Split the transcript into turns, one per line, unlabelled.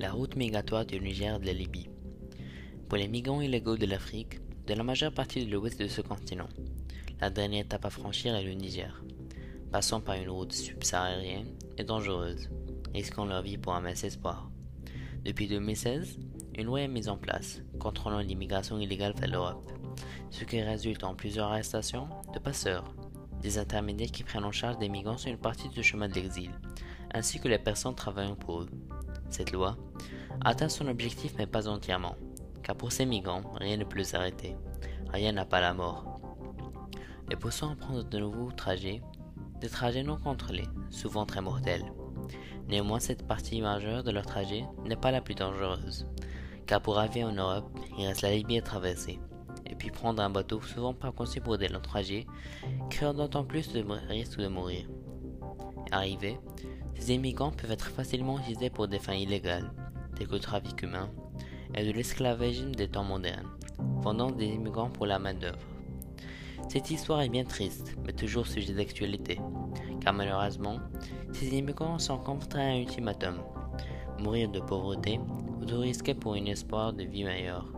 La route migratoire du Niger de la Libye. Pour les migrants illégaux de l'Afrique, de la majeure partie de l'ouest de ce continent, la dernière étape à franchir est le Niger. Passant par une route subsaharienne et dangereuse, risquant leur vie pour un mince espoir. Depuis 2016, une loi est mise en place, contrôlant l'immigration illégale vers l'Europe, ce qui résulte en plusieurs arrestations de passeurs, des intermédiaires qui prennent en charge des migrants sur une partie du chemin de l'exil, ainsi que les personnes travaillant pour eux. Cette loi atteint son objectif mais pas entièrement, car pour ces migrants, rien ne peut les arrêter. Rien n'a pas la mort. Les poussant à prendre de nouveaux trajets, des trajets non contrôlés, souvent très mortels. Néanmoins, cette partie majeure de leur trajet n'est pas la plus dangereuse, car pour arriver en Europe, il reste la Libye à traverser, et puis prendre un bateau souvent pas conçu pour des longs trajets, créant d'autant plus de risques de mourir. Arrivés, ces immigrants peuvent être facilement utilisés pour des fins illégales, telles que le trafic humain et de l'esclavagisme des temps modernes, vendant des immigrants pour la main-d'œuvre. Cette histoire est bien triste, mais toujours sujet d'actualité, car malheureusement, ces immigrants sont contraints à un ultimatum mourir de pauvreté ou de risquer pour un espoir de vie meilleure.